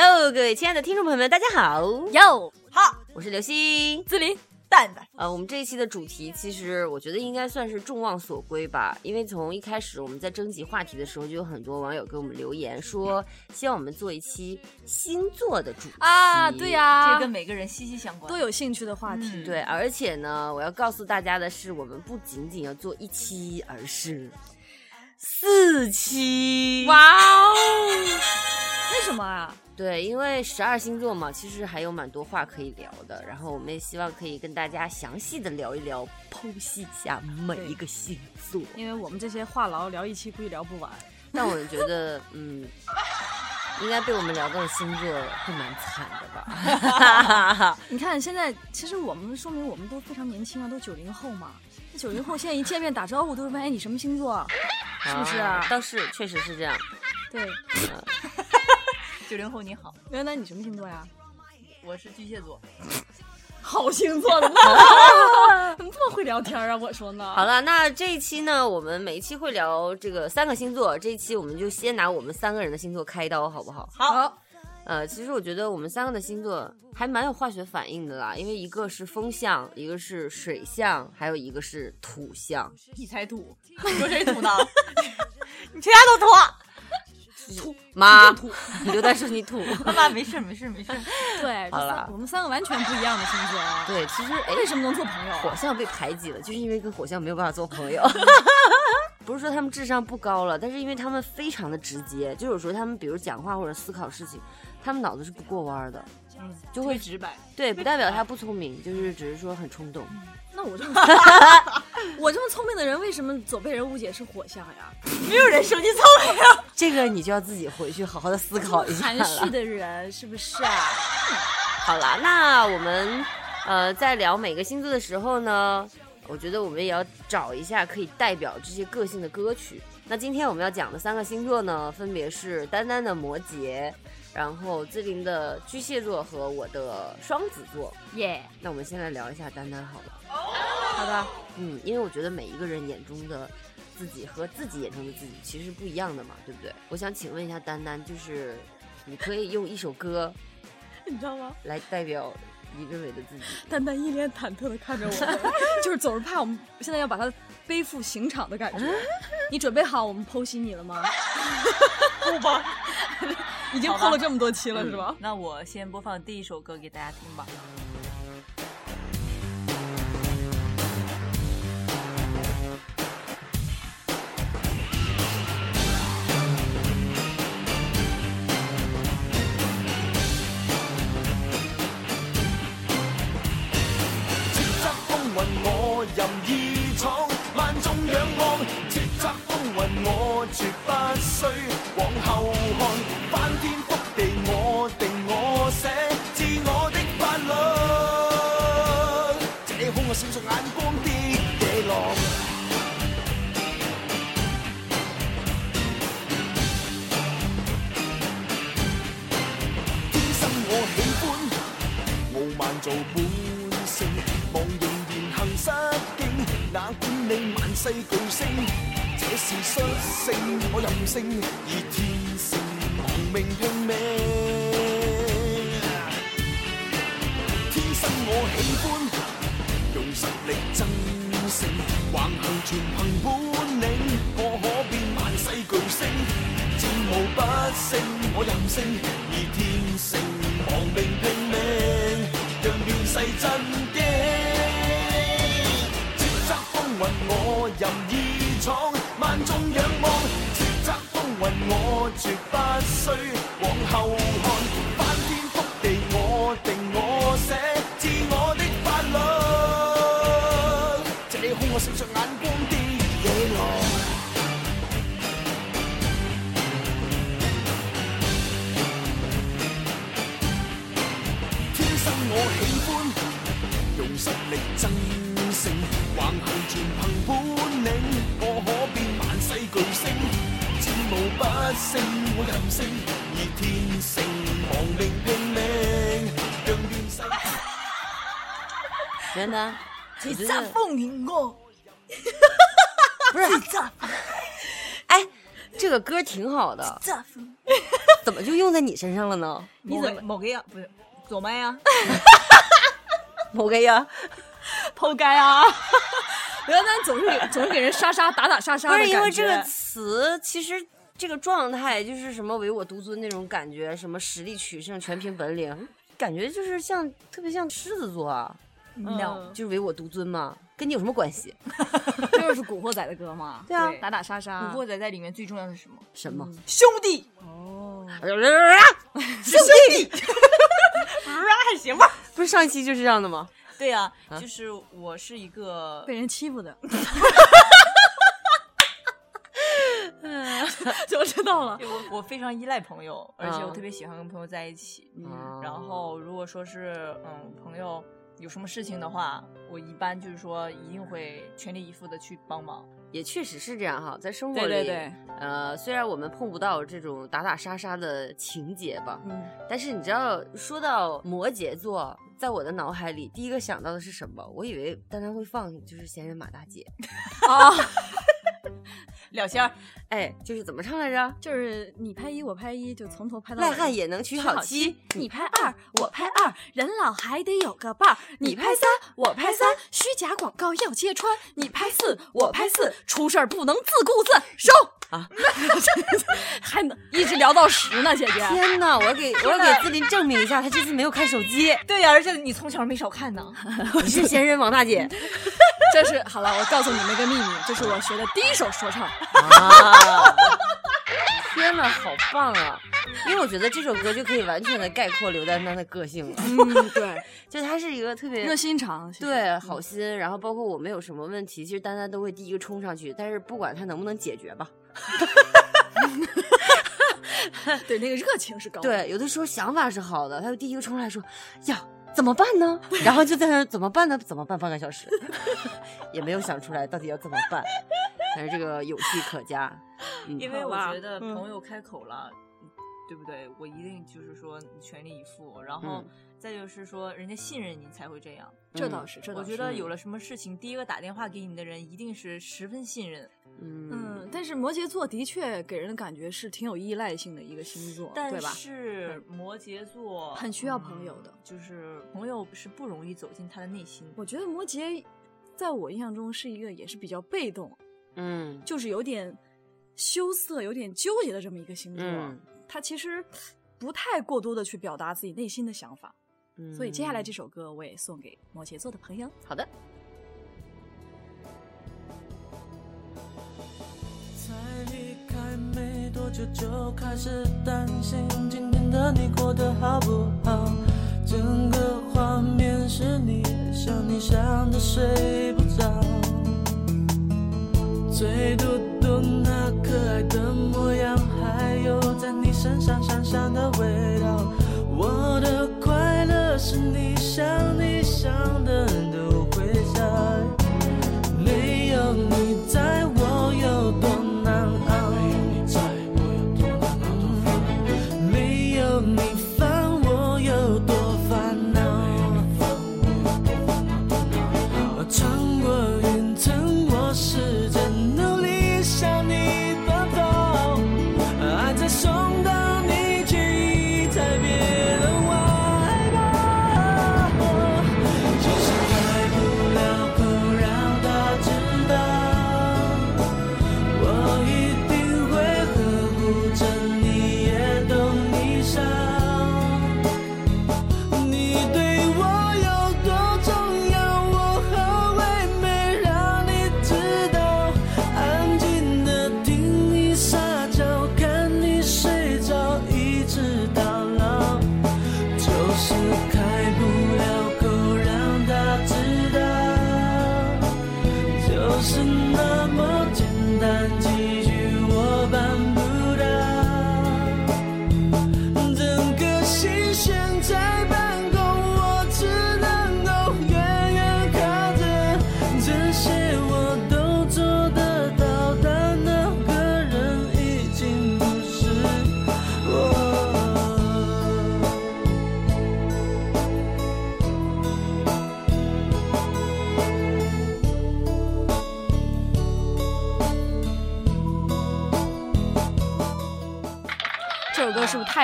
Hello，各位亲爱的听众朋友们，大家好，哟，好，我是刘星。子林，蛋蛋，呃，我们这一期的主题其实我觉得应该算是众望所归吧，因为从一开始我们在征集话题的时候，就有很多网友给我们留言说，希望我们做一期星座的主题啊，对、呀、这跟每个人息息相关。都有兴趣的话题。嗯对，而且呢，我要告诉大家的是，我们不仅仅要做一期，而是四期。哇哦，为什么啊？对，因为十二星座嘛，其实还有蛮多话可以聊的。然后我们也希望可以跟大家详细的聊一聊，剖析一下每一个星座。因为我们这些话痨聊一期估计聊不完。但我觉得，嗯，应该被我们聊到的星座会蛮惨的吧？你看现在，其实我们说明我们都非常年轻啊，都九零后嘛。那九零后现在一见面打招呼都是问哎你什么星座？是不是啊倒是，确实是这样。对，九零后你好，原来你什么星座呀？我是巨蟹座。好星座，怎么这么怎么这么会聊天啊？我说呢。好了，那这一期呢，我们每一期会聊这个三个星座。这一期我们就先拿我们三个人的星座开刀，好不好？好，呃，其实我觉得我们三个的星座还蛮有化学反应的啦，因为一个是风象，一个是水象，还有一个是土象。你才土，你说谁土呢？你全家都土。土妈，你就在说你吐。妈妈没事没事没事。对，好了我们三个完全不一样的星座啊。对，其实哎，为什么能做朋友啊？火象被排挤了，就是因为跟火象没有办法做朋友。不是说他们智商不高了，但是因为他们非常的直接，就有时候他们比如讲话或者思考事情，他们脑子是不过弯的，嗯，就会直白。对，不代表他不聪明，就是只是说很冲动。那我这么 我这么聪明的人，为什么总被人误解是火象呀？没有人说你聪明。这个你就要自己回去好好的思考一下含蓄。的人是不是啊？好了，那我们呃在聊每个星座的时候呢，我觉得我们也要找一下可以代表这些个性的歌曲。那今天我们要讲的三个星座呢，分别是丹丹的摩羯，然后志玲的巨蟹座和我的双子座。耶，那我们先来聊一下丹丹好了。好的，嗯，因为我觉得每一个人眼中的自己和自己眼中的自己其实是不一样的嘛，对不对？我想请问一下丹丹，就是你可以用一首歌 你知道吗？来代表你认为的自己。丹丹一脸忐忑的看着我，就是总是怕我们现在要把他背负刑场的感觉。你准备好我们剖析你了吗？不吧。已经剖了这么多期了，是吧？那我先播放第一首歌给大家听吧。叱咤風雲我任意闖，我絕不需往後看，翻天覆地我定我寫，自我的法律。這空我闪烁眼光的野狼。天生我喜歡傲慢做本性，忘形言行失敬，哪管你萬世巨星，這是率性，我任性，以天性亡命拼命。天生我喜歡用實力爭勝，橫行全憑本領，我可變萬世巨星，戰無不勝，我任性，以天性亡命拼命，讓亂世震不勝，我任性，而天性亡命拼命，讓亂世。丹丹，我？覺得風雲我，不是，哎，这个歌挺好的，怎么就用在你身上了呢？你怎么？某个呀，不是左麦呀，某个呀，抛该啊，不要，但总是给总是给人杀杀打打杀杀不是因为这个觉词，其实这个状态就是什么唯我独尊那种感觉，什么实力取胜，全凭本领，感觉就是像特别像狮子座啊，no，就是唯我独尊嘛，跟你有什么关系？这 就是古惑仔的歌嘛。对啊打打杀杀。古惑仔在里面最重要的是什么？什么？兄弟，哦，兄弟，还行吧？不是上一期就是这样的吗？对呀、啊就是我是一个被人欺负的。就知道了。我我非常依赖朋友，而且我嗯特别喜欢跟朋友在一起。嗯然后如果说是嗯朋友有什么事情的话，我一般就是说一定会全力以赴的去帮忙。也确实是这样哈，在生活里，对对对，呃，虽然我们碰不到这种打打杀杀的情节吧，嗯，但是你知道，说到摩羯座，在我的脑海里第一个想到的是什么？我以为丹丹会放就是闲人马大姐，啊，廖仙儿，哎，就是怎么唱来着？就是你拍一我拍一，就从头拍到尾赖汉也能娶好妻，你拍二，我拍二，人老还得有个伴儿。你拍三，我拍三，虚假广告要揭穿。你拍四，我拍四，出事儿不能自顾自收啊！还能一直聊到十呢，姐姐。天哪！我给 我给自林证明一下，他这次没有看手机。对呀、而且你从小没少看呢。我是闲人王大姐这是好了，我告诉你们一个秘密，这是我学的第一首说唱。啊！天呐，好棒啊！因为我觉得这首歌就可以完全的概括刘丹丹的个性了，嗯，对，就她是一个特别热心肠。对，好心，然后包括我们有什么问题，其实丹丹都会第一个冲上去，但是不管他能不能解决吧。对那个热情是高的。对，有的时候想法是好的，他就第一个冲上来说呀。怎么办呢？然后就在那怎么办呢？怎么办？半个小时，也没有想出来到底要怎么办。但是这个有趣可嘉，嗯，因为我觉得嗯朋友开口了，嗯对不对？我一定就是说全力以赴，然后嗯再就是说人家信任你才会这样。这倒是，这倒是。我觉得有了什么事情，第一个打电话给你的人一定是十分信任。嗯嗯，但是摩羯座的确给人的感觉是挺有依赖性的一个星座，但对吧？是摩羯座很需要朋友的嗯就是朋友是不容易走进他的内心。我觉得摩羯在我印象中是一个也是比较被动，嗯。就是有点羞涩、有点纠结的这么一个星座。嗯。他其实不太过多的去表达自己内心的想法，嗯，所以接下来这首歌我也送给摩羯座的朋友。好的，才离开没多久就开始担心今天的你过得好不好，整个画面是你，想你想的睡不着，最嘟嘟那可爱的模样，还有在你身上香香的味道，我的快乐是你想你想的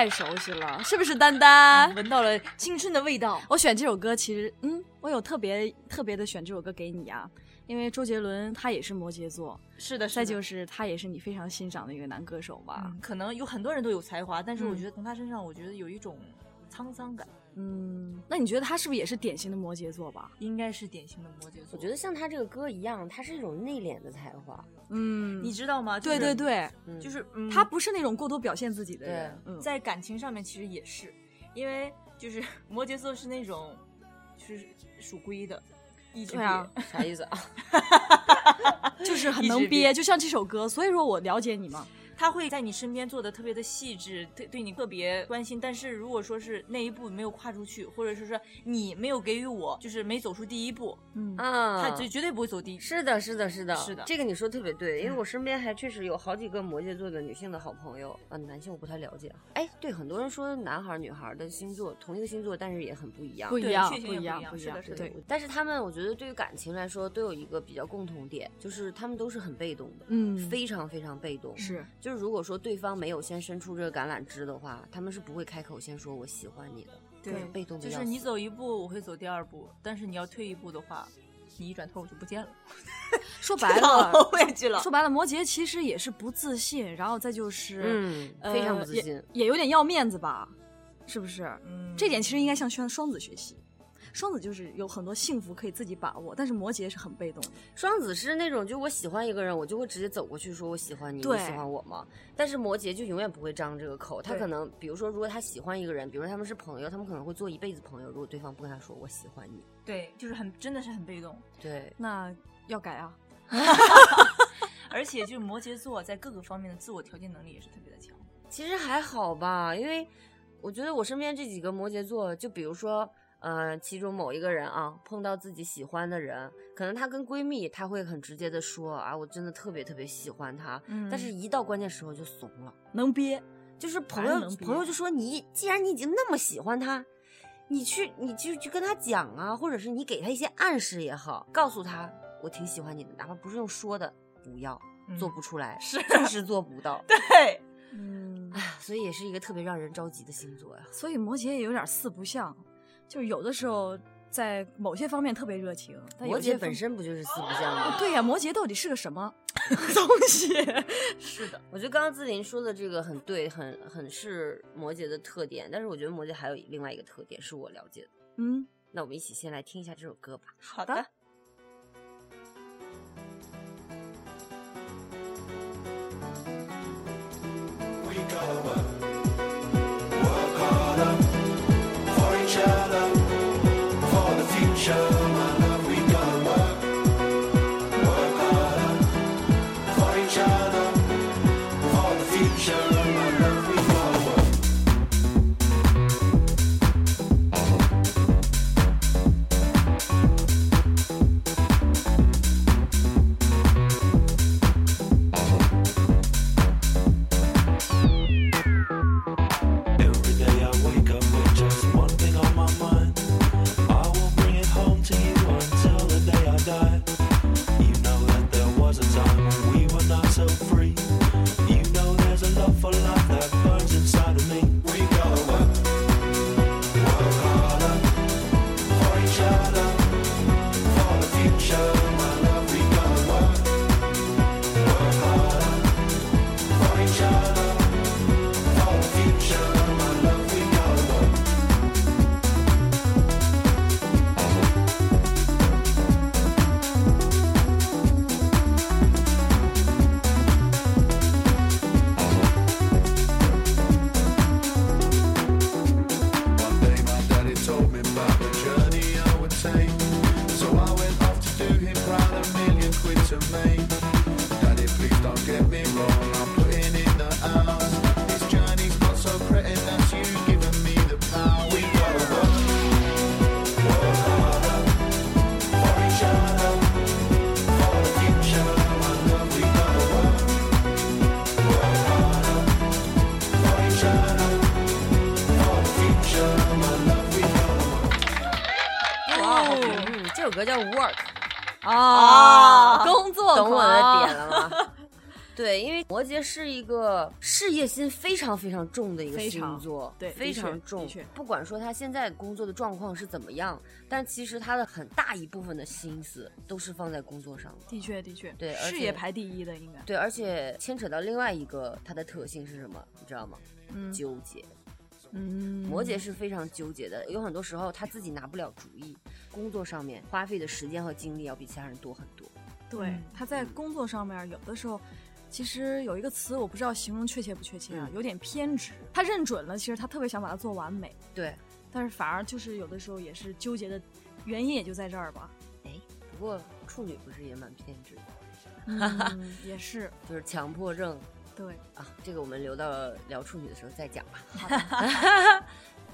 太熟悉了？是不是丹丹？闻到了青春的味道。我选这首歌，其实嗯，我有特别特别的选这首歌给你啊，因为周杰伦他也是摩羯座，是的，再就是他也是你非常欣赏的一个男歌手吧。嗯，可能有很多人都有才华，但是我嗯觉得从他身上，我觉得有一种沧桑感，嗯，那你觉得他是不是也是典型的摩羯座吧？应该是典型的摩羯座。我觉得像他这个歌一样，他是一种内敛的才华。嗯，你知道吗？就是对对，对，嗯就是、嗯、他不是那种过多表现自己的人。嗯，在感情上面其实也是，因为就是 摩羯座是那种就是属龟的，一直憋啥意思啊？就是很能憋，憋就像这首歌，所以说我了解你嘛。他会在你身边做的特别的细致，对对你特别关心。但是如果说是那一步没有跨出去，或者是说你没有给予我，就是没走出第一步，嗯啊，他绝绝对不会走第一。是的，是的，是的，是的这个你说得特别对，因为嗯我身边还确实有好几个摩羯座的女性的好朋友，啊，男性我不太了解啊。哎，对，很多人说男孩儿女孩儿的星座同一个星座，但是也很不一样。对不一样，确实不一一样，不一样样是的。是的对，但是他们，我觉得对于感情来说，都有一个比较共同点，就是他们都是很被动的，嗯，非常非常被动。是，就是如果说对方没有先伸出这个橄榄枝的话，他们是不会开口先说我喜欢你的，对就是被动的。就是你走一步，我会走第二步，但是你要退一步的话，你一转头我就不见了，说 白倒了，了。说白了，摩羯其实也是不自信，然后再就是，嗯，呃非常不自信。也，也有点要面子吧，是不是？嗯这点其实应该向双双子学习。双子就是有很多幸福可以自己把握，但是摩羯是很被动的。双子是那种，就我喜欢一个人，我就会直接走过去说我喜欢你，你喜欢我吗？但是摩羯就永远不会张这个口，他可能比如说，如果他喜欢一个人，比如说他们是朋友，他们可能会做一辈子朋友。如果对方不跟他说我喜欢你，对，就是很真的是很被动，对，那要改啊。而且就是摩羯座在各个方面的自我调节能力也是特别的强。其实还好吧，因为我觉得我身边这几个摩羯座，就比如说。呃，其中某一个人啊，碰到自己喜欢的人，可能她跟闺蜜，她会很直接的说啊，我真的特别特别喜欢他，嗯但是一到关键时候就怂了。能憋，就是朋友朋友就说你既然你已经那么喜欢他，你去你就去跟他讲啊，或者是你给他一些暗示也好，告诉他我挺喜欢你的，哪怕不是用说的，不要、嗯做不出来，是就是做不到，对，嗯哎，呀，所以也是一个特别让人着急的星座呀。所以摩羯也有点四不像，就是有的时候在某些方面特别热情，但有摩羯本身不就是四不像吗？对呀、摩羯到底是个什么 东西？是的，我觉得刚刚自林说的这个很对，很很是摩羯的特点，但是我觉得摩羯还有另外一个特点是我了解的。嗯，那我们一起先来听一下这首歌吧。好的。Work，啊，工作懂我的点了吗？对，因为摩羯是一个事业心非常非常重的一个星座，对非常重。不管说他现在工作的状况是怎么样，但其实他的很大一部分的心思都是放在工作上的。的确的确，对事业排第一的应该。对，而且牵扯到另外一个他的特性是什么，你知道吗？嗯纠结。嗯，摩羯是非常纠结的，有很多时候他自己拿不了主意，工作上面花费的时间和精力要比其他人多很多。对嗯，他在工作上面有的时候，其实有一个词我不知道形容确切不确切啊，嗯。有点偏执。他认准了，其实他特别想把它做完美，对，但是反而就是有的时候也是纠结的原因也就在这儿吧。哎，不过处女不是也蛮偏执的，嗯，也是。就是强迫症对。啊，这个我们留到聊处女的时候再讲吧。好的，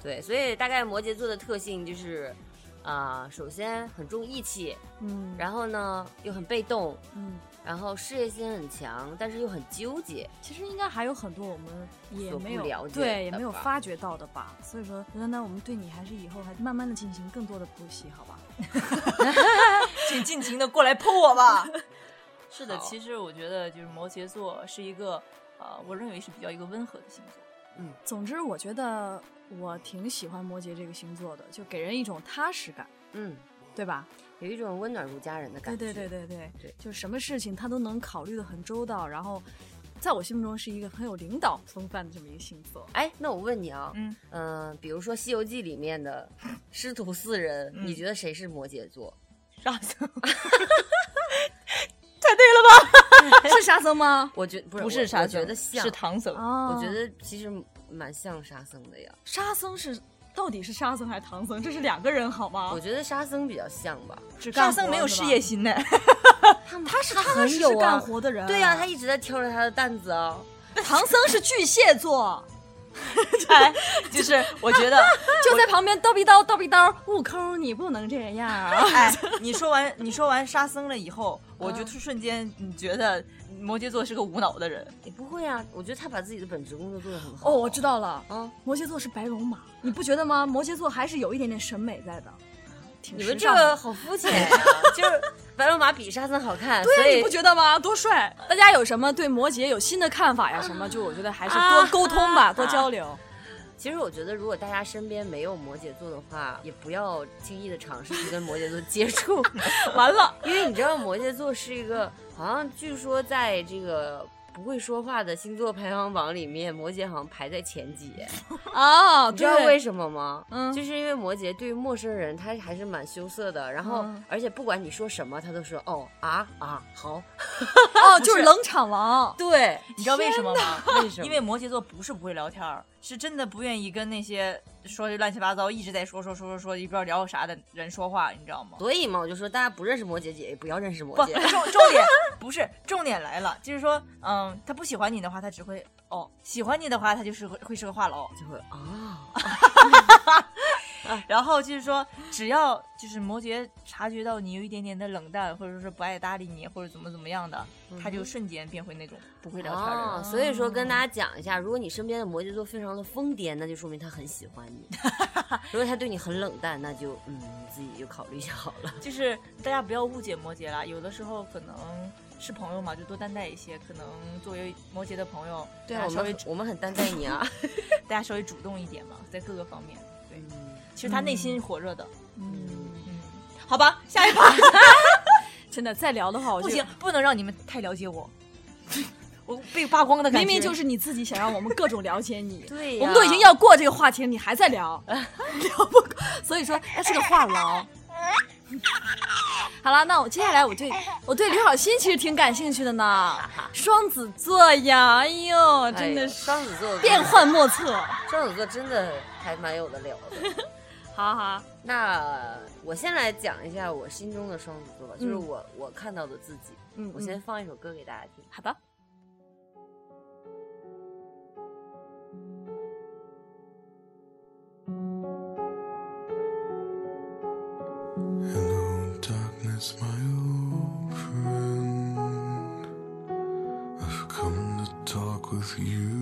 对，所以大概摩羯座的特性就是，啊、首先很重义气，嗯，然后呢又很被动，嗯，然后事业心很强，但是又很纠结。其实应该还有很多我们也没有了解对，也没有发掘到的吧。所以说，那那我们对你还是以后还慢慢的进行更多的剖析，好吧？请尽情的过来剖我吧。是的，其实我觉得就是摩羯座是一个，呃，我认为是比较一个温和的星座。总之，我觉得我挺喜欢摩羯这个星座的，就给人一种踏实感，嗯，对吧？有一种温暖如家人的感觉。对对对对对对就什么事情他都能考虑的很周到，然后在我心目中是一个很有领导风范的这么一个星座。哎，那我问你啊，嗯嗯、比如说《西游记》里面的师徒四人，嗯你觉得谁是摩羯座？沙僧 是沙僧吗？我觉不是不是沙僧，我我觉得像，是唐僧。哦，我觉得其实蛮像沙僧的呀。沙僧是到底是沙僧还是唐僧？这是两个人好吗我？觉得沙僧比较像吧，沙僧没有事业，心呢。他是他很有啊干活的人。对呀、他一直在挑着他的担子啊。唐僧是巨蟹座，哎，就是我觉得，就在旁边叨逼叨叨逼叨，悟空你不能这样。哎，你说完你说完沙僧了以后，我就瞬间你觉得摩羯座是个无脑的人。也不会啊，我觉得他把自己的本职工作做得很好。哦，我知道了，啊，摩羯座是白龙马，你不觉得吗？摩羯座还是有一点点审美在的，挺你们这个好肤浅呀、就是白龙马比沙僧好看，对啊，所以你不觉得吗？多帅！大家有什么对摩羯有新的看法呀？什么？就我觉得还是多沟通吧，多交流。其实我觉得，如果大家身边没有摩羯座的话，也不要轻易的尝试去跟摩羯座接触。完了，因为你知道摩羯座是一个，好像据说在这个不会说话的星座排行榜里面，摩羯好像排在前几。哦，你知道为什么吗？嗯就是因为摩羯对于陌生人他还是蛮羞涩的，然后、嗯而且不管你说什么，他都说哦啊啊好。哦，就是冷场王。对，你知道为什么吗？为什么？因为摩羯座不是不会聊天儿，是真的不愿意跟那些说乱七八糟一直在说说说说说也不知道聊啥的人说话，你知道吗？所以嘛，我就说大家不认识摩羯姐，也不要认识摩不，羯。重重点不是重点来了，就是说，嗯，他不喜欢你的话，他只会哦；喜欢你的话，他就是会会是个话痨。就会啊，然后就是说，只要就是摩羯察觉到你有一点点的冷淡，或者说是不爱搭理你，或者怎么怎么样的，他就瞬间变回那种不会聊天的人。哦，所以说跟大家讲一下，如果你身边的摩羯座非常的疯癫，那就说明他很喜欢你；如果他对你很冷淡，那就嗯，你自己就考虑一下好了。就是大家不要误解摩羯啦，有的时候可能是朋友嘛，就多担待一些。可能作为摩羯的朋友，对啊，我稍微们我们很担待你啊。大家稍微主动一点嘛，在各个方面。其实他内心火热的。嗯，嗯，好吧，下一趴 真的再聊的话，我就不行，不能让你们太了解我，我被扒光的感觉。明明就是你自己想让我们各种了解你，对呀。我们都已经要过这个话题了，你还在聊，聊不过，所以说他是个话痨。好了，那我接下来我对我对刘晓欣其实挺感兴趣的呢，双子座呀，哎呦，真的哎是。双子座变，幻莫测。双子座真的还蛮有的聊的。好好，那我先来讲一下我心中的双子座吧，就是我、我看到的自己。嗯，我先放一首歌给大家听。好吧。With you.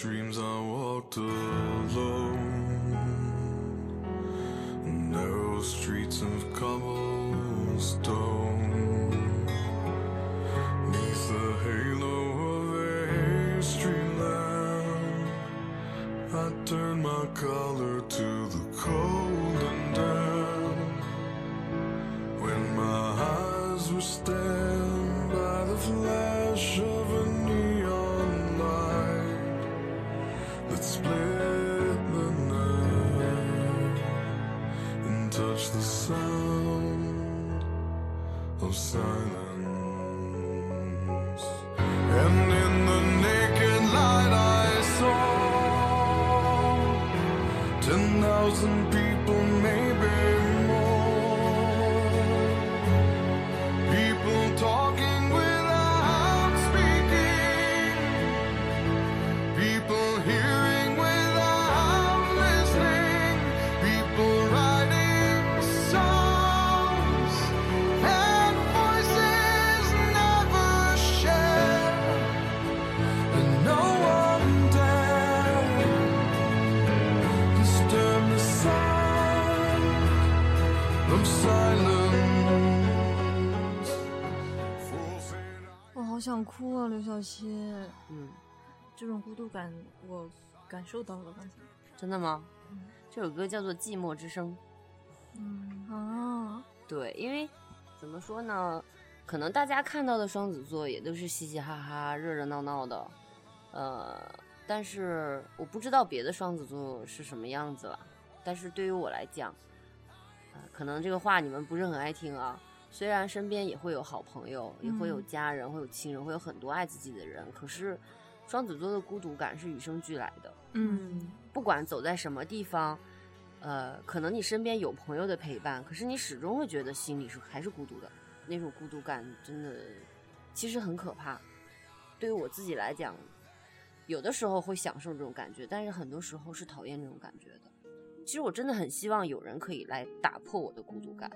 Dreams, I walked alone. The sound of silence. And in the naked light I saw ten thousand people, 想哭啊，刘晓溪。嗯，这种孤独感我感受到了，刚才。真的吗？这首歌叫做《寂寞之声》。嗯，啊，对，因为怎么说呢，可能大家看到的双子座也都是嘻嘻哈哈、热热闹闹的，呃，但是我不知道别的双子座是什么样子了。但是对于我来讲，呃，可能这个话你们不是很爱听啊。虽然身边也会有好朋友，也会有嗯家人，会有亲人，会有很多爱自己的人，可是双子座的孤独感是与生俱来的。嗯，不管走在什么地方，呃，可能你身边有朋友的陪伴，可是你始终会觉得心里是还是孤独的。那种孤独感真的其实很可怕。对于我自己来讲，有的时候会享受这种感觉，但是很多时候是讨厌这种感觉的。其实我真的很希望有人可以来打破我的孤独感。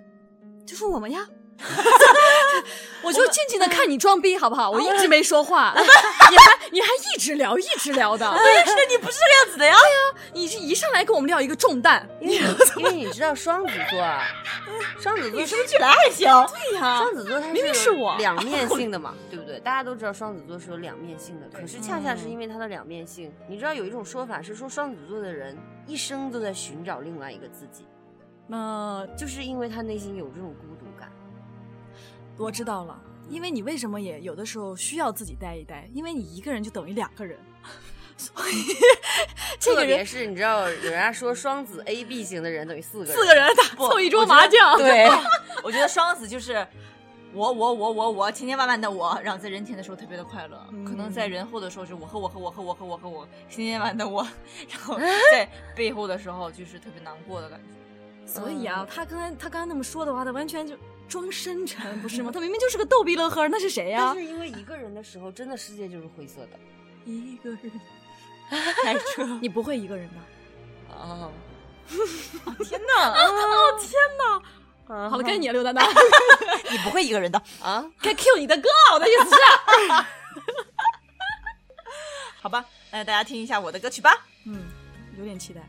就是我们呀。我就静静的看你装逼，好不好？我一直没说话，你还你还一直聊，一直聊的。是的，你不是这个样子的呀。对呀你是一上来跟我们聊一个重担，因为因为你知道双子座啊，双子座你是不是起来还行？对呀双子座它明明是是我两面性的嘛，对不对？大家都知道双子座是有两面性的，可是恰恰嗯是因为它的两面性，你知道有一种说法是说双子座的人一生都在寻找另外一个自己，那就是因为他内心有这种孤独感。我知道了，因为你为什么也有的时候需要自己待一待，因为你一个人就等于两个人，所以 这特别个人是你知道，有人家说双子 A B 型的人等于四个人，四个人打凑一桌麻将，对，我觉得双子就是我我我我我千千万万的我，然后在人前的时候特别的快乐，可能在人后的时候是我和我和我和我和我和我千千万万的我，然后在背后的时候就是特别难过的感觉。所以啊，他刚才他刚才那么说的话，他完全就装深沉，不是吗？他明明就是个逗逼乐呵，那是谁呀、但是因为一个人的时候，真的世界就是灰色的。一个人，开车，你不会一个人的。哦，天哪！好好了，该你了，刘丹丹，你不会一个人的。啊，该 Q 你的歌了，我的意思是。好吧，来大家听一下我的歌曲吧。嗯，有点期待。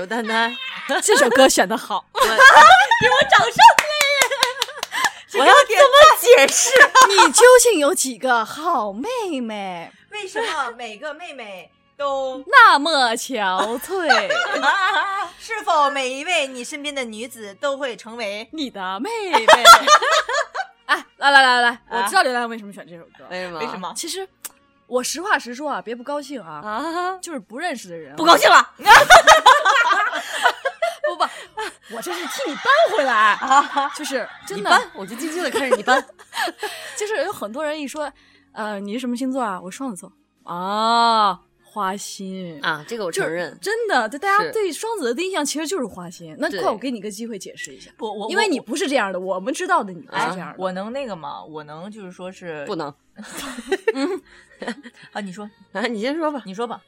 刘丹丹，这首歌选的好，给 我掌声！我要怎么解释？你究竟有几个好妹妹？为什么每个妹妹都？那么憔悴，是否每一位你身边的女子都会成为？你的妹妹。哎，来来来来，啊我知道刘丹为什么选这首歌。为什么？为什？么？其实，我实话实说啊，别不高兴啊，啊？就是不认识的人，不高兴了 不不，我这是替你搬回来，啊！就是真的，我就静静的看着你搬。就是有很多人一说，呃，你是什么星座啊？我双子座啊，花心。啊，这个我承认。真的，对大家对双子的第一印象其实就是花心。那对快，我给你个机会解释一下，我我因为你不是这样的，我们知道的你不是这样的。我能那个吗？我能就是说是不能 啊？你说，啊，你先说吧。你说吧。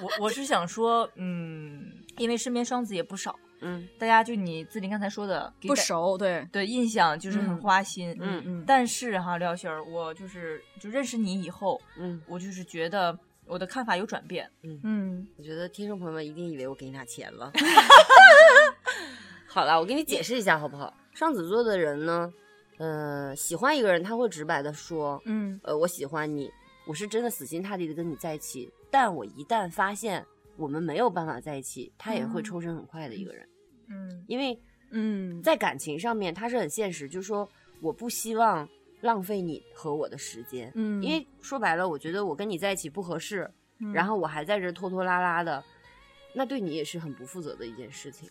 我我是想说，嗯，因为身边双子也不少，嗯大家就你自林刚才说的不熟，对，对印象就是很嗯花心，嗯嗯，但是哈，廖星儿，我就是就认识你以后，嗯，我就是觉得我的看法有转变。嗯，我觉得听众朋友们一定以为我给你俩钱了。好了，我给你解释一下好不好？双子座的人呢，呃，喜欢一个人他会直白的说，嗯呃，我喜欢你，我是真的死心塌地的跟你在一起。但我一旦发现我们没有办法在一起，他也会嗯抽身很快的一个人，嗯因为嗯，在感情上面他是很现实，就是说我不希望浪费你和我的时间，嗯，因为说白了，我觉得我跟你在一起不合适，嗯然后我还在这拖拖拉拉的，那对你也是很不负责的一件事情。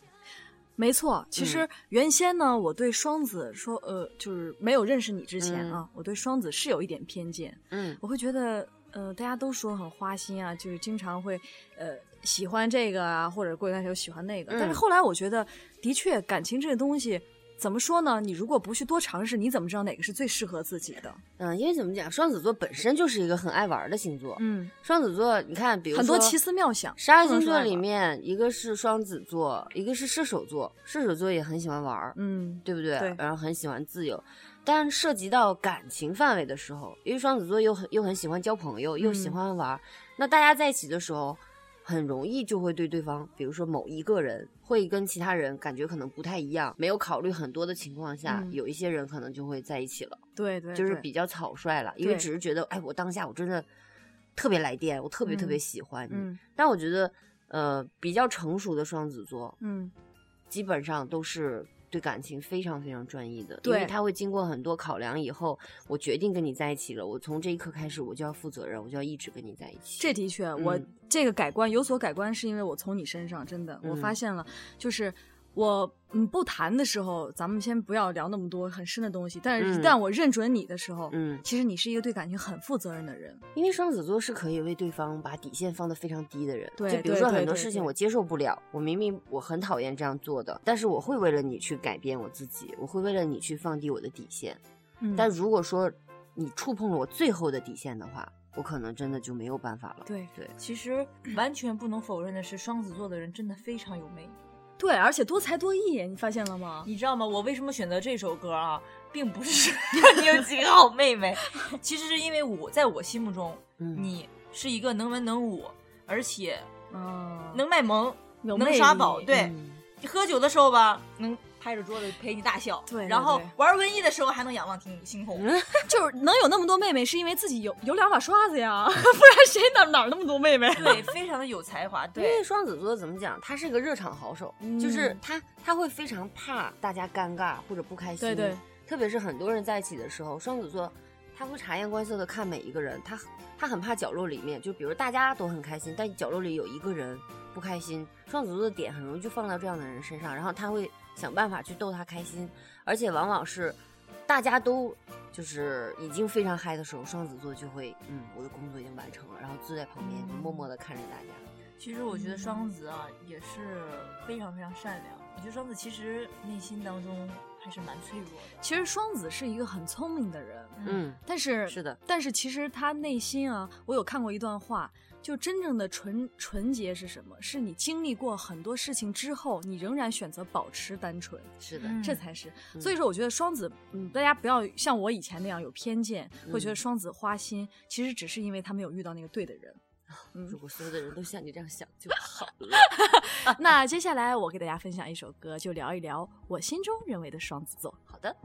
没错，其实原先呢，我对双子说，呃，就是没有认识你之前啊，我对双子是有一点偏见，嗯。我会觉得，呃，大家都说很花心啊，就是经常会，呃，喜欢这个啊，或者过一段时间又喜欢那个。但是嗯。后来我觉得，的确，感情这个东西，怎么说呢？你如果不去多尝试，你怎么知道哪个是最适合自己的？嗯，因为怎么讲，双子座本身就是一个很爱玩的星座。嗯，双子座，你看，比如说很多奇思妙想。十二星座里面，一个是双子座，一个是射手座。射手座也很喜欢玩儿，嗯，对不对？对然后很喜欢自由，但涉及到感情范围的时候，因为双子座又很又很喜欢交朋友，又喜嗯欢玩儿，那大家在一起的时候，很容易就会对对方，比如说某一个人会跟其他人感觉可能不太一样，没有考虑很多的情况下，嗯。有一些人可能就会在一起了，对对，对就是比较草率了，因为只是觉得，哎，我当下我真的特别来电，我特别特别嗯喜欢你，嗯。但我觉得，呃，比较成熟的双子座，嗯。基本上都是对感情非常非常专一的，因对。为他会经过很多考量以后，我决定跟你在一起了，我从这一刻开始我就要负责任，我就要一直跟你在一起。这的确，我嗯。这个改观有所改观，是因为我从你身上真的我发嗯。现了，就是我嗯不谈的时候，咱们先不要聊那么多很深的东西，但是一嗯旦我认准你的时候，嗯，其实你是一个对感情很负责任的人。因为双子座是可以为对方把底线放得非常低的人，对就比如说很多事情我接受不了，我明明我很讨厌这样做的，但是我会为了你去改变我自己，我会为了你去放低我的底线。嗯但如果说你触碰了我最后的底线的话，我可能真的就没有办法了。对对，其实完全不能否认的是，双子座的人真的非常有魅力。对，而且多才多艺，你发现了吗？你知道吗？我为什么选择这首歌啊，并不是你有几个好妹妹，其实是因为我在我心目中，嗯你是一个能文能武，而且嗯，能卖萌，能耍宝。对，嗯喝酒的时候吧，能拍着桌子陪你大笑，对对然后对玩文艺的时候还能仰望星星空。就是能有那么多妹妹，是因为自己有有两把刷子呀，不然谁哪哪那么多妹妹？对，非常的有才华。对因对为，双子座怎么讲，他是个热场好手，就是他他会非常怕大家尴尬或者不开心。对对，特别是很多人在一起的时候，双子座他会察言观色的看每一个人，他他很怕角落里面，就比如大家都很开心，但角落里有一个人不开心，双子座的点很容易就放到这样的人身上，然后他会想办法去逗他开心，而且往往是大家都。就是已经非常嗨的时候，双子座就会，嗯，我的工作已经完成了，然后坐在旁边就默默的看着大家。其实我觉得双子啊也是非常非常善良。我觉得双子其实内心当中还是蛮脆弱的。其实双子是一个很聪明的人，嗯，但是是的，但是其实他内心啊，我有看过一段话，就真正的纯纯洁是什么？是你经历过很多事情之后，你仍然选择保持单纯，是的，嗯这才是。所以说，我觉得双子，嗯，大家不要像我以前那样有偏见，会觉得双子花心，其实只是因为他没有遇到那个对的人。如果所有的人都像你这样想就好了。那接下来我给大家分享一首歌，就聊一聊我心中认为的双子座。好的，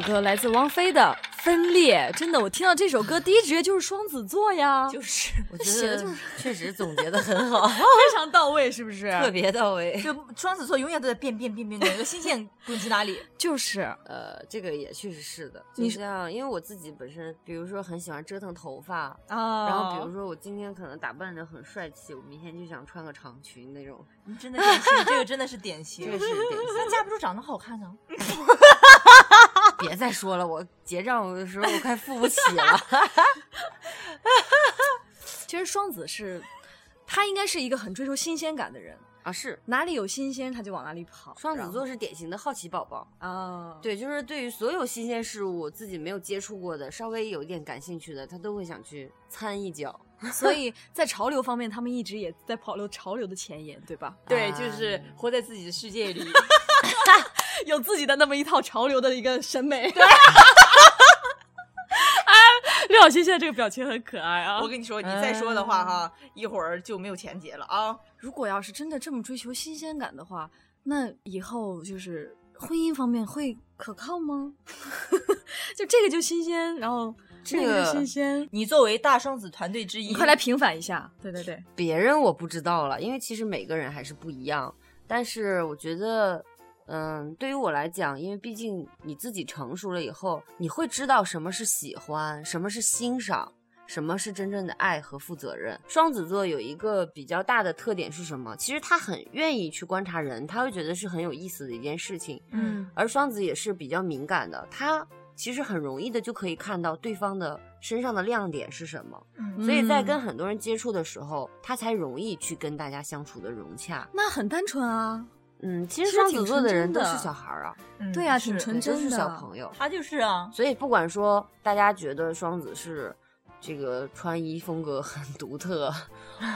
首歌来自王菲的《分裂》，真的，我听到这首歌第一直觉就是双子座呀，就是我觉得写的就是确实总结的很好，非常到位，是不是？特别到位。就双子座永远都在变变变变，哪个新鲜滚去哪里。就是，呃，这个也确实是的，你就像因为我自己本身，比如说很喜欢折腾头发，啊然后比如说我今天可能打扮的很帅气，我明天就想穿个长裙那种，你真的典型，这个真的是典型。这个是典型。那架不住长得好看呢。别再说了，我结账的时候我快付不起了。其实双子是，他应该是一个很追求新鲜感的人，啊，是哪里有新鲜他就往哪里跑。双子座是典型的好奇宝宝，啊，对，就是对于所有新鲜事物，自己没有接触过的，稍微有一点感兴趣的，他都会想去参一脚。所以在潮流方面，他们一直也在跑流潮流的前沿，对吧？对，啊就是活在自己的世界里。有自己的那么一套潮流的一个审美。对。哎，刘晓庆现在这个表情很可爱啊！我跟你说，你再说的话哈，一会儿就没有钱结了啊。如果要是真的这么追求新鲜感的话，那以后就是婚姻方面会可靠吗？就这个就新鲜，然后这个个新鲜。你作为大双子团队之一，你快来平反一下，对对对，别人我不知道了，因为其实每个人还是不一样。但是我觉得，嗯，对于我来讲，因为毕竟你自己成熟了以后，你会知道什么是喜欢，什么是欣赏，什么是真正的爱和负责任。双子座有一个比较大的特点是什么？其实他很愿意去观察人，他会觉得是很有意思的一件事情。嗯，而双子也是比较敏感的，他其实很容易的就可以看到对方的身上的亮点是什么。嗯所以在嗯跟很多人接触的时候，他才容易去跟大家相处的融洽。那很单纯啊。嗯，其实双子座的人都是小孩儿啊，嗯对啊，挺纯都是真的。小朋友。他就是啊，所以不管说大家觉得双子是这个穿衣风格很独特，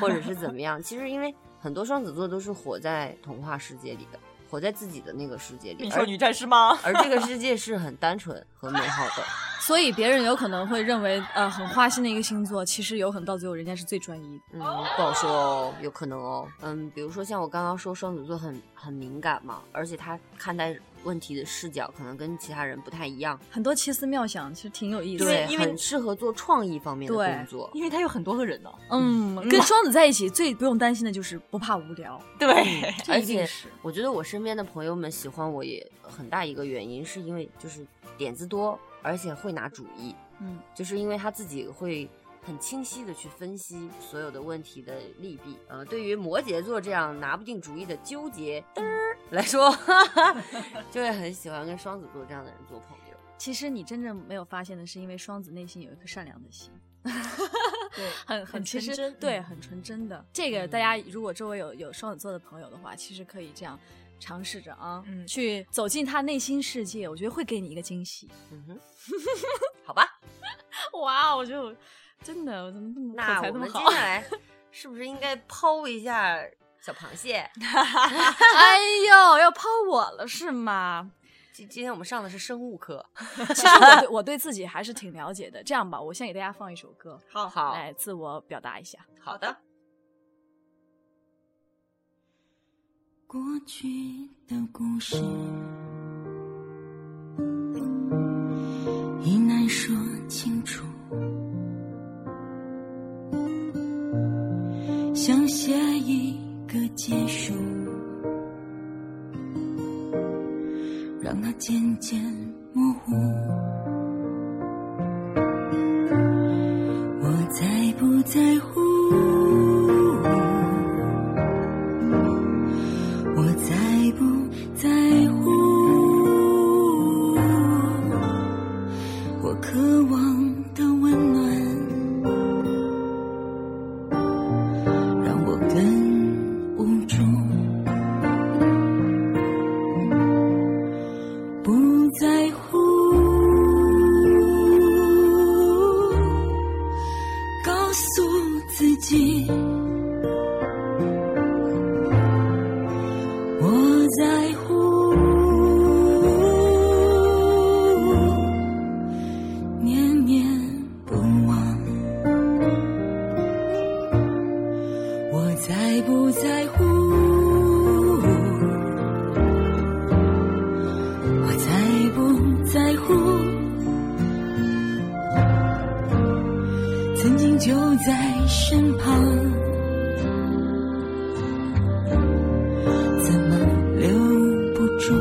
或者是怎么样，其实因为很多双子座都是活在童话世界里的，活在自己的那个世界里，而美少女战士吗？而这个世界是很单纯和美好的。所以别人有可能会认为，呃，很花心的一个星座，其实有可能到最后人家是最专一的。嗯，不好说哦，有可能哦。嗯，比如说像我刚刚说双子座很很敏感嘛，而且他看待问题的视角可能跟其他人不太一样，很多奇思妙想，其实挺有意思的。对，因为很适合做创意方面的工作。因为他有很多个人呢。嗯，跟双子在一起最不用担心的就是不怕无聊，对，这而且一定是。我觉得我身边的朋友们喜欢我也很大一个原因，是因为就是点子多，而且会拿主意，嗯，就是因为他自己会很清晰的去分析所有的问题的利弊。呃，对于摩羯座这样拿不定主意的纠结嘚儿来说，就会很喜欢跟双子座这样的人做朋友。其实你真正没有发现的是，因为双子内心有一颗善良的心，对，很很其实纯真对，嗯很纯真的。这个大家如果周围有有双子座的朋友的话，其实可以这样尝试着啊，嗯去走进他内心世界，我觉得会给你一个惊喜。嗯哼，好吧，哇，我就真的，我怎么这么那口才这么好我们接？下来是不是应该抛一下小螃蟹？哎呦，要抛我了是吗？今今天我们上的是生物课，其实我对我对自己还是挺了解的。这样吧，我先给大家放一首歌，好好来自我表达一下。好的。过去的故事下一个结束，让它渐渐模糊。就在身旁。怎么留不住？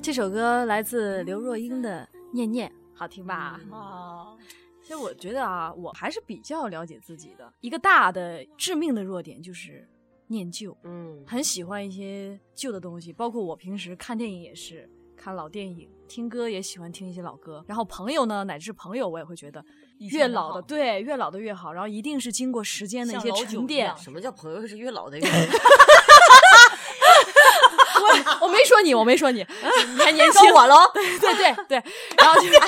这首歌来自刘若英的《念念》，好听吧？啊，其实我觉得啊，我还是比较了解自己的。一个大的致命的弱点就是念旧，嗯，很喜欢一些旧的东西，包括我平时看电影也是看老电影，听歌也喜欢听一些老歌。然后朋友呢，乃至朋友，我也会觉得越老的好对越老的越好，然后一定是经过时间的一些沉淀。什么叫朋友是越老的越 好？我我没说你，我没说你，你还年轻我喽。对对对对，然后就是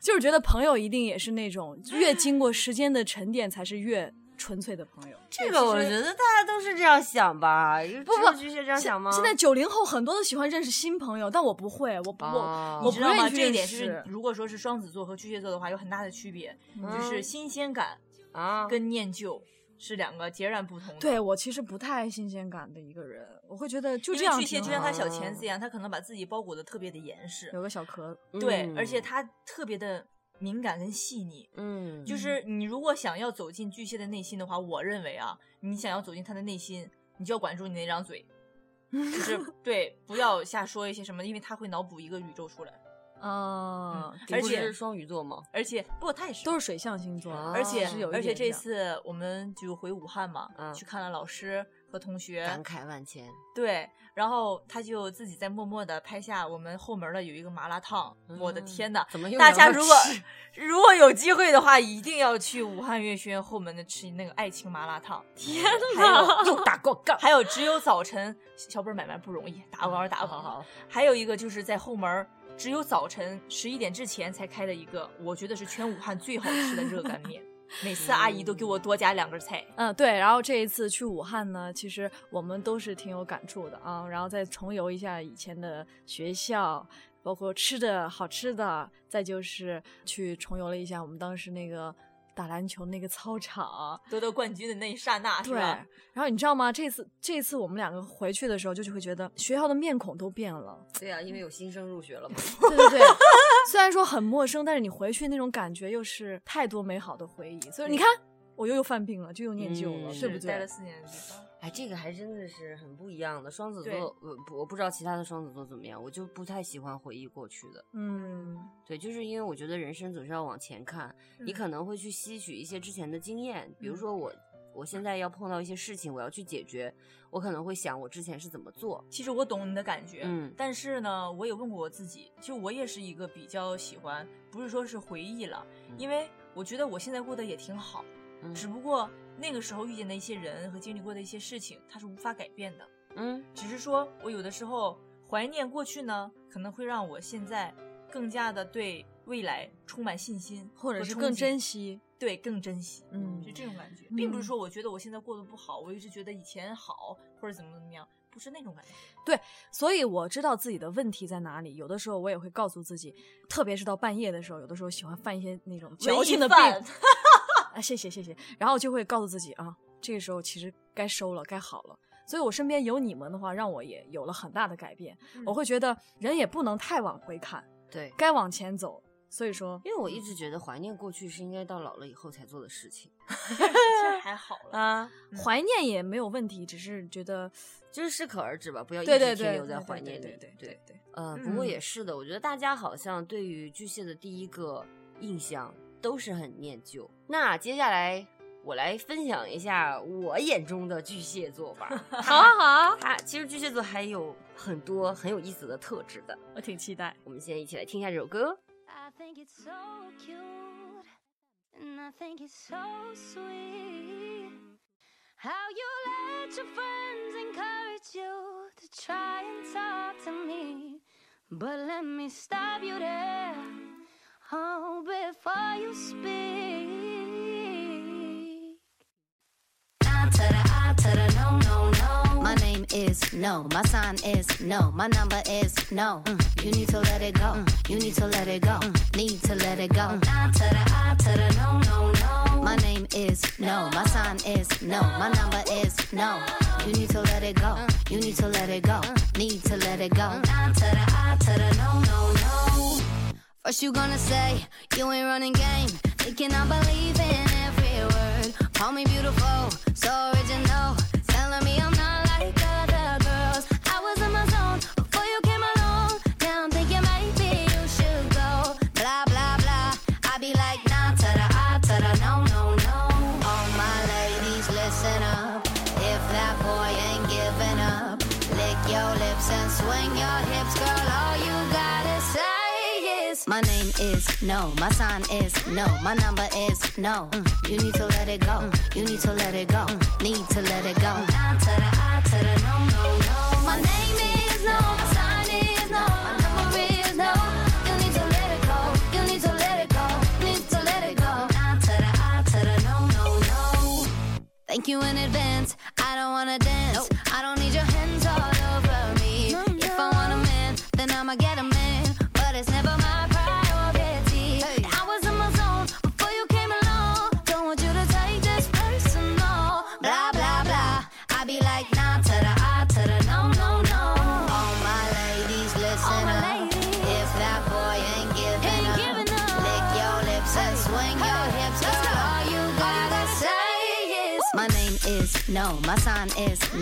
就是觉得朋友一定也是那种越经过时间的沉淀，才是越纯粹的朋友。这个我觉得大家都是这样想吧？不只有巨蟹这样想吗？现在九零后很多都喜欢认识新朋友，但我不会，我不、哦我我不你知道吗？愿意这一点是，。如果说是双子座和巨蟹座的话，有很大的区别，嗯就是新鲜感啊，跟念旧。是两个截然不同的。对我其实不太爱新鲜感的一个人，我会觉得就因这样为巨蟹就像他小钳子一样，他可能把自己包裹的特别的严实，有个小壳，对，嗯而且他特别的敏感跟细腻。嗯，就是你如果想要走进巨蟹的内心的话，我认为啊，你想要走进他的内心，你就要管住你那张嘴，就是 对，不要瞎说一些什么，因为他会脑补一个宇宙出来。啊，而且是双鱼座吗？而且，不过他也是，都是水象星座，啊而且而且这次我们就回武汉嘛，嗯去看了老师和同学，感慨万千。对，然后他就自己在默默的拍下我们后门的有一个麻辣烫，我的嗯天呐！大家如果 如果有机会的话，一定要去武汉悦轩后门的吃那个爱情麻辣烫。天呐，又打广告，还有只有早晨小本买卖不容易，打广告打广告。好好，还有一个就是在后门，只有早晨十一点之前才开的一个，我觉得是全武汉最好吃的热干面。每次阿姨都给我多加两根菜。嗯，对。然后这一次去武汉呢，其实我们都是挺有感触的啊。然后再重游一下以前的学校，包括吃的好吃的，再就是去重游了一下我们当时那个打篮球那个操场。夺得冠军的那一刹那，对，然后你知道吗？这次这次我们两个回去的时候，就就会觉得学校的面孔都变了。对呀，因为有新生入学了嘛。对对对，虽然说很陌生，但是你回去那种感觉又是太多美好的回忆。所以你看，我又又犯病了，就又念旧了，嗯对不对？是待了四年的地方。哎，这个还真的是很不一样的。双子座，我不我不知道其他的双子座怎么样，我就不太喜欢回忆过去的。嗯，对，就是因为我觉得人生总是要往前看，你嗯可能会去吸取一些之前的经验，比如嗯说我。我现在要碰到一些事情，我要去解决，我可能会想我之前是怎么做。其实我懂你的感觉，嗯但是呢，我也问过我自己，就我也是一个比较喜欢，不是说是回忆了，嗯因为我觉得我现在过得也挺好，嗯只不过那个时候遇见的一些人和经历过的一些事情，它是无法改变的。嗯只是说我有的时候怀念过去呢，可能会让我现在更加的对未来充满信心，或者是更珍惜。对，更珍惜，嗯就这种感觉，并不是嗯说我觉得我现在过得不好，我一直觉得以前好或者怎么怎么样，不是那种感觉。对所以我知道自己的问题在哪里。有的时候我也会告诉自己，特别是到半夜的时候，有的时候喜欢犯一些那种矫情的病。啊，谢谢谢谢。然后就会告诉自己啊，这个时候其实该收了，该好了。所以我身边有你们的话，让我也有了很大的改变。嗯我会觉得人也不能太往回看，对，该往前走。所以说，因为我一直觉得怀念过去是应该到老了以后才做的事情 其实还好了。啊，嗯怀念也没有问题，只是觉得就是适可而止吧，不要一直停留在怀念里。对对对对。呃，不过嗯也是的，我觉得大家好像对于巨蟹的第一个印象都是很念旧。那接下来我来分享一下我眼中的巨蟹座吧。好啊好啊，它其实巨蟹座还有很多很有意思的特质的。我挺期待。我们先一起来听一下这首歌。I think it's so cute, and I think it's so sweet. How you let your friends encourage you to try and talk to me. But let me stop you there, oh, before you speak. No no no. My name is no. My sign is no. My number is no. Mm, You need to let it go. Mm, You need to let it go. Mm, Need to let it go. To the I no no no. My name is no. My sign is no. My number is no. You need to let it go. Mm, You need to let it go. Mm, Need to let it go. No no no. First you gonna say? You ain't running game, thinking I believe in every word. Call me beautiful, so original, telling me I'm not is no, my sign is no, my number is no. Mm, You need to let it go. Mm, You need to let it go. Mm, Need to let it go. To the I to the no no no. My name is no, my sign is no, my number is no. You need to let it go. You need to let it go. Need to let it go. No no no. Thank you in advance. I don't wanna dance.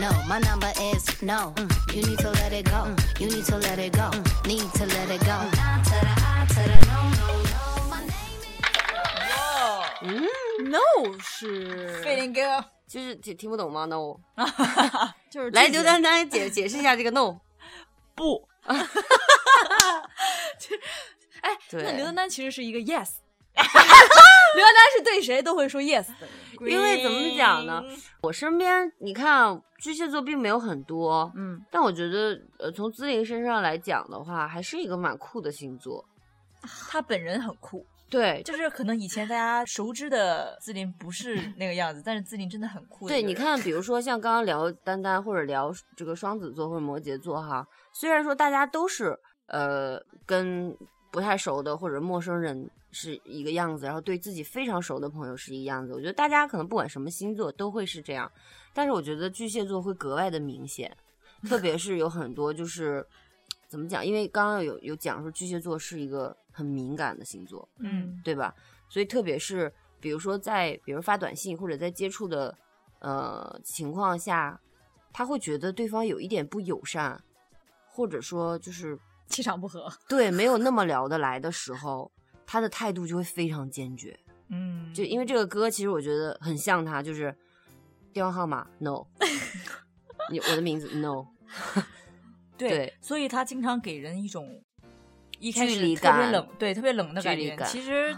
No, my number is no. Mm, you need to let it go. Mm, you need to let it go. Mm, need to let it go. Nah to the I to the no, no, no. My name is 哦 no 是，feeling good。就是听听不懂吗？no，就是来刘丹丹解解释一下这个 no。不，哎，对那刘丹丹其实是一个 yes。刘丹丹是对谁都会说 yes 的人。因为怎么讲呢？我身边你看巨蟹座并没有很多，嗯，但我觉得呃从资灵身上来讲的话，还是一个蛮酷的星座。他本人很酷，对，就是可能以前大家熟知的自林不是那个样子，但是自林真的很酷的对，你看，比如说像刚刚聊丹丹或者聊这个双子座或者摩羯座哈，虽然说大家都是呃跟不太熟的或者陌生人是一个样子，然后对自己非常熟的朋友是一个样子，我觉得大家可能不管什么星座都会是这样，但是我觉得巨蟹座会格外的明显，特别是有很多就是怎么讲，因为刚刚有有讲说巨蟹座是一个很敏感的星座，嗯，对吧？所以特别是比如说在比如发短信或者在接触的呃情况下，他会觉得对方有一点不友善，或者说就是气场不合。对没有那么聊得来的时候，他的态度就会非常坚决。嗯，就因为这个歌，其实我觉得很像他，就是电话号码 no，你我的名字 no，对，对所以他经常给人一种一开距始离感特别冷，对，特别冷的感觉。感其实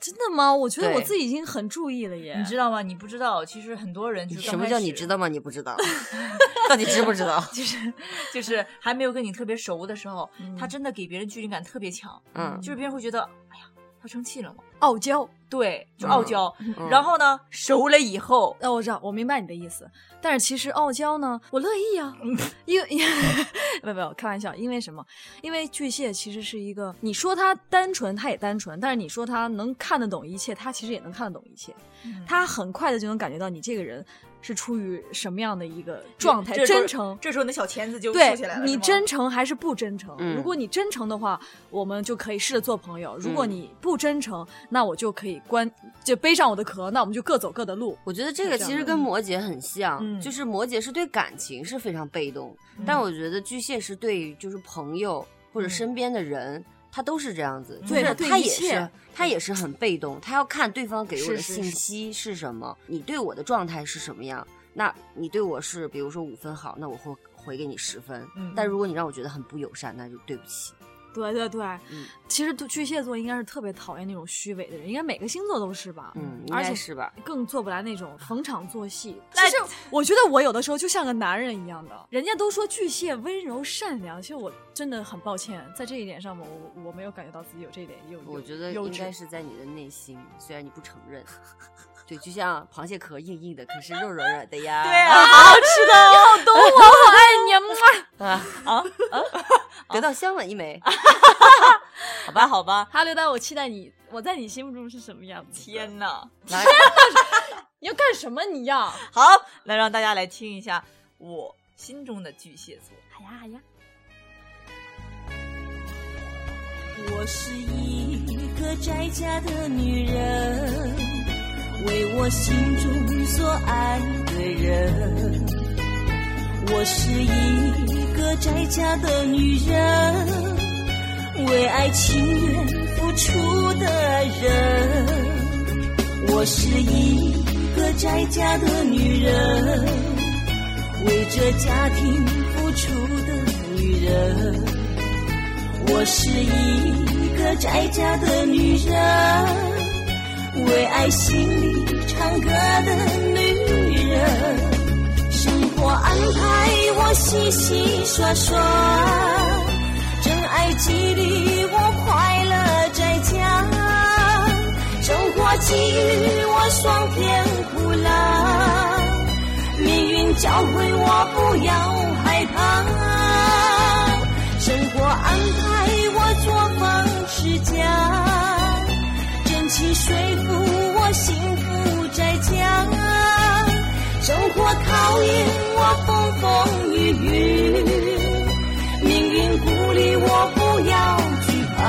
真的吗？我觉得我自己已经很注意了耶。你知道吗？你不知道，其实很多人就什么叫你知道？道吗？你不知道，到底知不知道？就是就是还没有跟你特别熟的时候，他真的给别人距离感特别强，嗯就是别人会觉得，哎呀，他生气了吗？傲娇。对，就傲娇。嗯然后呢，熟了以后，那我知道，我明白你的意思。但是其实傲娇呢，我乐意啊，因为 没有没有，开玩笑，因为什么？因为巨蟹其实是一个，你说他单纯，他也单纯；但是你说他能看得懂一切，他其实也能看得懂一切。他很快的就能感觉到你这个人是出于什么样的一个状态，真诚。这时候你的小钳子就竖起来了。你真诚还是不真诚？嗯如果你真诚的话，我们就可以试着做朋友；如果嗯你不真诚，那我就可以关就背上我的壳，那我们就各走各的路。我觉得这个其实跟摩羯很像，嗯就是摩羯是对感情是非常被动，但我觉得巨蟹是对就是朋友或者身边的人，他都是这样子，就对是他也是他也是很被动，他要看对方给我的信息是什么，你对我的状态是什么样，那你对我是比如说五分好，那我会回给你十分，嗯但如果你让我觉得很不友善，那就对不起。对对对，嗯其实巨蟹座应该是特别讨厌那种虚伪的人，应该每个星座都是吧？嗯，应而且该是吧？更做不来那种逢场作戏。其那实我觉得我有的时候就像个男人一样的，人家都说巨蟹温柔善良，其实我真的很抱歉，在这一点上，我我我没有感觉到自己有这一点优，我觉得应该是在你的内心，虽然你不承认。对，就像螃蟹壳硬硬的，可是肉软软的呀。对啊，好好吃的哦。好 懂我，好爱你啊！啊啊！得到香吻一枚。好吧，好吧。哈刘丹，我期待你，我在你心目中是什么样子？天哪！来，你要干什么？你要？好，来让大家来听一下我心中的巨蟹座。好呀好呀！我是一个宅家的女人，为我心中所爱的人。我是一个宅家的女人，为爱情愿付出的人。我是一个宅家的女人，为这家庭付出的女人。我是一个宅家的女人，为爱心里唱歌的女人。我安排我洗洗刷刷，真爱激励我快乐在家。生活给予我双甜苦辣，命运教会我不要害怕。生活安排我做房持家，真情说服我幸福在家。生活考验我风风雨雨命运鼓励我不要去怕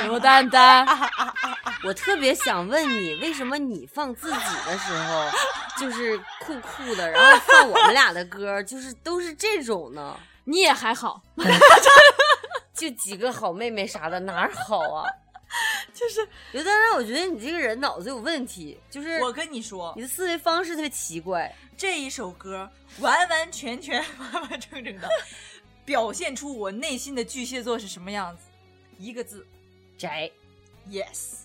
刘丹丹 我特别想问你为什么你放自己的时候 就是酷酷的然后放我们俩的歌就是都是这种呢？你也还好就几个好妹妹啥的哪儿好啊？就是刘丹丹，我觉得你这个人脑子有问题，就是我跟你说你，的思维方式特别奇怪。这一首歌完完全全、完完整整的表现出我内心的巨蟹座是什么样子，一个字宅，yes。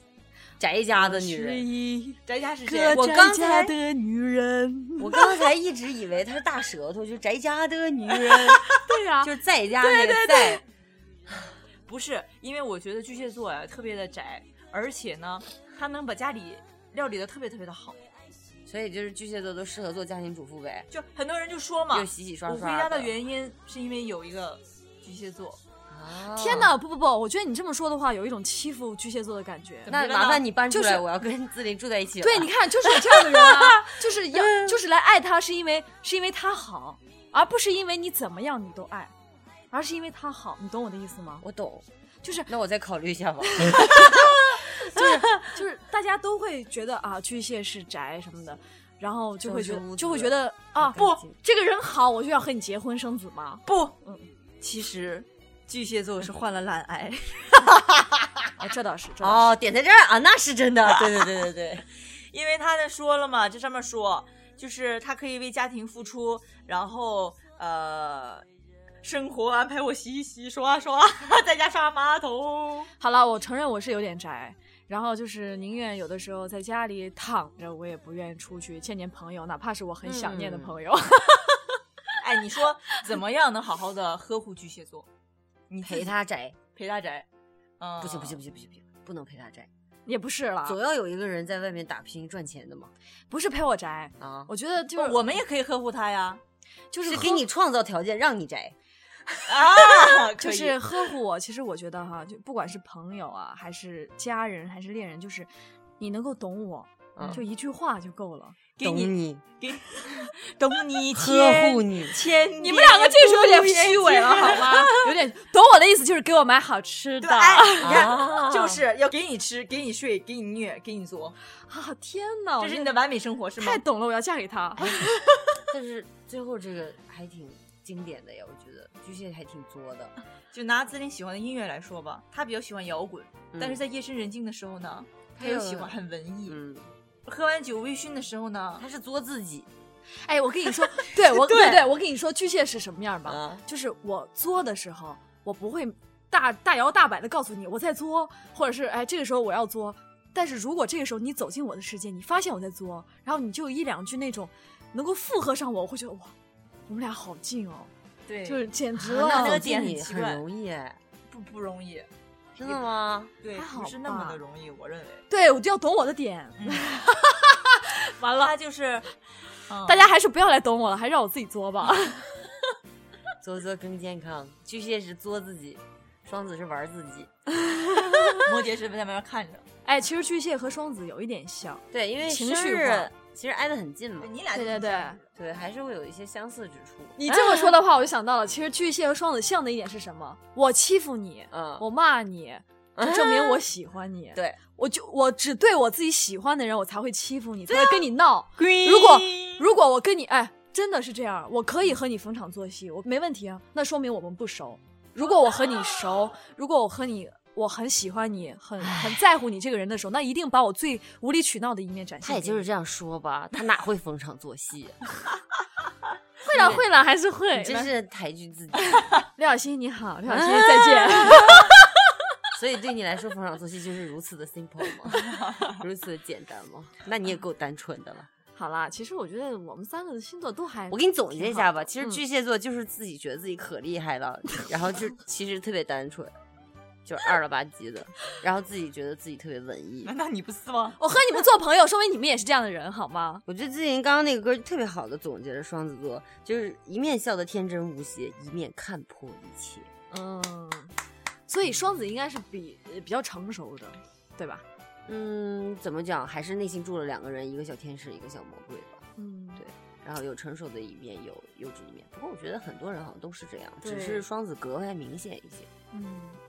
宅家的女是人，一翟家是个谁？我刚才的女人。我刚才一直以为她是大舌头，就宅家的女人，对呀、就是在家那个在。不是，因为我觉得巨蟹座呀特别的宅，而且呢，他能把家里料理的特别特别的好。所以就是巨蟹座都适合做家庭主妇呗，就很多人就说嘛就，洗洗刷刷我刷。回家的原因是因为有一个巨蟹座。啊天哪，不不不，我觉得你这么说的话，有一种欺负巨蟹座的感觉。那麻烦你搬出来，就是我要跟自林住在一起了。对，你看，就是有这样的人啊，就是要 就是来爱他，是因为是因为他好，而不是因为你怎么样你都爱，而是因为他好，你懂我的意思吗？我懂，就是那我再考虑一下吧。就是就是大家都会觉得啊，巨蟹是宅什么的，然后就会觉得就会觉得啊，不，这个人好，我就要和你结婚生子吗？不，嗯其实巨蟹座是患了懒癌，哎，这倒是，这倒是。哦，点在这儿啊，那是真的。对对对对对，因为他呢说了嘛，这上面说就是他可以为家庭付出，然后呃。生活安排我洗洗刷刷，在家刷马桶。好了，我承认我是有点宅，然后就是宁愿有的时候在家里躺着，我也不愿意出去见见朋友，哪怕是我很想念的嗯朋友。哎，你说怎么样能好好的呵护巨蟹座？你陪他宅，陪他宅，嗯，不行不行不行不行不行，不能陪他宅，也不是了，总要有一个人在外面打拼赚钱的嘛。不是陪我宅，啊，我觉得就是我们也可以呵护他呀。就是给你创造条件让你宅。啊，就是呵护我。其实我觉得哈，就不管是朋友啊，还是家人，还是恋人，就是你能够懂我，嗯就一句话就够了。懂给你你，给 懂你呵护你。千年你们两个这时候有点虚伪了好吗？有点懂我的意思，就是给我买好吃的。哎，你看，啊就是要给你吃，给你睡，给你虐，给你做，啊天哪，这是你的完美生活，是吗太？懂了，我要嫁给他。但是最后这个还挺经典的呀，我觉得巨蟹还挺作的。就拿自己喜欢的音乐来说吧，他比较喜欢摇滚，但是在夜深人静的时候呢，他又喜欢很文艺。嗯，喝完酒微醺的时候呢，他是作自己哎，我跟你说，对 我对对，我跟你说，巨蟹是什么样吧？啊，就是我作的时候，我不会大大摇大摆的告诉你我在作，或者是哎这个时候我要作。但是如果这个时候你走进我的世界，你发现我在作，然后你就有一两句那种能够附和上我，我会觉得哇，我们俩好近哦，对，就是简直啊了。那个点很奇怪很容易哎，不不容易，真的吗？对，还好不是那么的容易，我认为。对，我就要懂我的点。嗯 完了，他就是，嗯大家还是不要来懂我了，还是让我自己作吧。作作更健康。巨蟹是作自己，双子是玩自己。摩羯是在外面看着。哎，其实巨蟹和双子有一点像，对，因为情生日绪化其实挨得很近嘛，你俩对对对。对，还是会有一些相似之处。你这么说的话，我就想到了，其实巨蟹和双子像的一点是什么？我欺负你，嗯，我骂你，就证明我喜欢你。对，我就我只对我自己喜欢的人，我才会欺负你，才会跟你闹。如果如果我跟你哎，真的是这样，我可以和你逢场作戏，我没问题啊。那说明我们不熟。如果我和你熟，如果我和你我很喜欢你，很很在乎你这个人的时候，那一定把我最无理取闹的一面展现。他也就是这样说吧，他哪会逢场作戏啊？会了会了，还是会。你真是抬举自己，刘小新你好，刘小新再见。所以对你来说逢场作戏就是如此的 simple 吗？如此的简单吗？那你也够单纯的了。好啦，其实我觉得我们三个的星座都还……我给你总结一下吧，其实嗯巨蟹座就是自己觉得自己可厉害了，然后就其实特别单纯，就是二了吧唧的，然后自己觉得自己特别文艺。难道你不是吗？我和你们做朋友，说明你们也是这样的人，好吗？我觉得最近刚刚那个歌特别好的总结了双子座，就是一面笑得天真无邪，一面看破一切。嗯，所以双子应该是比呃比较成熟的，对吧？嗯，怎么讲？还是内心住了两个人，一个小天使，一个小魔鬼吧。嗯，对然后有成熟的一面，有幼稚一面。不过我觉得很多人好像都是这样，只是双子格外明显一些。嗯，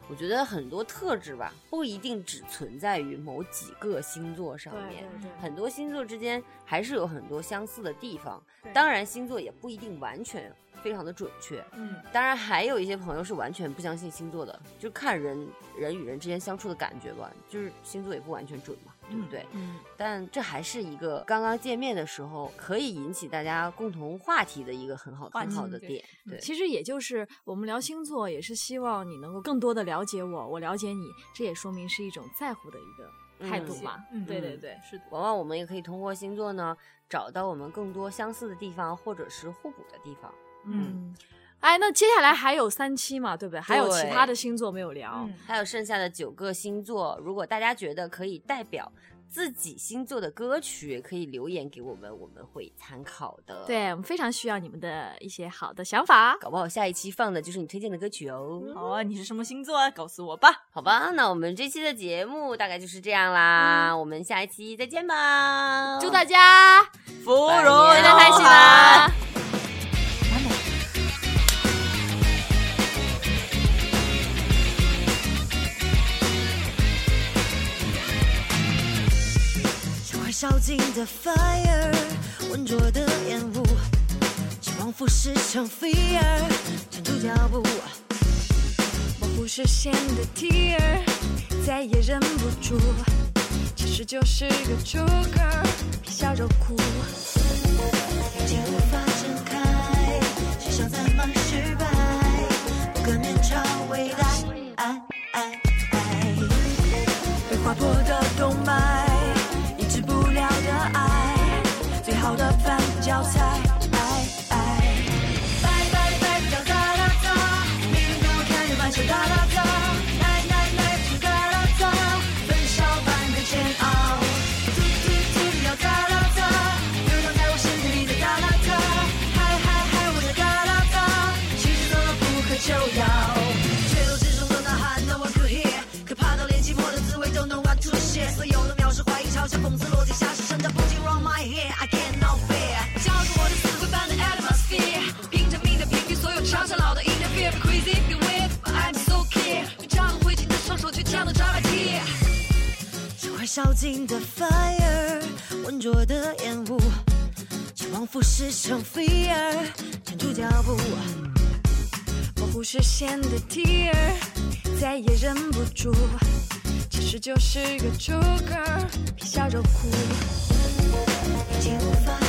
我觉得很多特质吧，不一定只存在于某几个星座上面，对对，很多星座之间还是有很多相似的地方。当然，星座也不一定完全非常的准确。嗯，当然，还有一些朋友是完全不相信星座的，就看人人与人之间相处的感觉吧，就是星座也不完全准嘛，对不对？嗯，但这还是一个刚刚见面的时候可以引起大家共同话题的一个很好话很好的点。对，其实也就是我们聊星座，也是希望你能够更多的了解我，我了解你，这也说明是一种在乎的一个态度嘛。嗯嗯对对对，是的，往往我们也可以通过星座呢，找到我们更多相似的地方，或者是互补的地方。嗯。哎，那接下来还有三期嘛，对不对？还有其他的星座没有聊。嗯，还有剩下的九个星座，如果大家觉得可以代表自己星座的歌曲，可以留言给我们，我们会参考的。，对我们非常需要你们的一些好的想法。搞不好下一期放的就是你推荐的歌曲哦。好啊，你是什么星座啊？告诉我吧。好吧，那我们这期的节目大概就是这样啦，我们下一期再见吧，祝大家芙拜蓉年天天开心啦！烧尽的 fire，浑浊的烟雾，期望腐蚀成 fear，停住脚步。模糊视线的 tear，再也忍不住，其实就是个 joker，笑肉哭。眼睛无法睁开，只想再满失败，不可面朝未来。讽刺落地下是真的不禁 round my hair，I cannot bear，交给我的死灰般的 atmosphere，拼着命的频率，所有嘲笑老的 interfere crazy be weird，I'm so care，就这样挥起的双手去抢的抓白贴。这快烧尽的 fire，浑浊的烟雾，期望腐蚀成 fear，停住脚步。模糊视线的 tear，再也忍不住，实就是个 joker，皮笑着哭。眼睛无法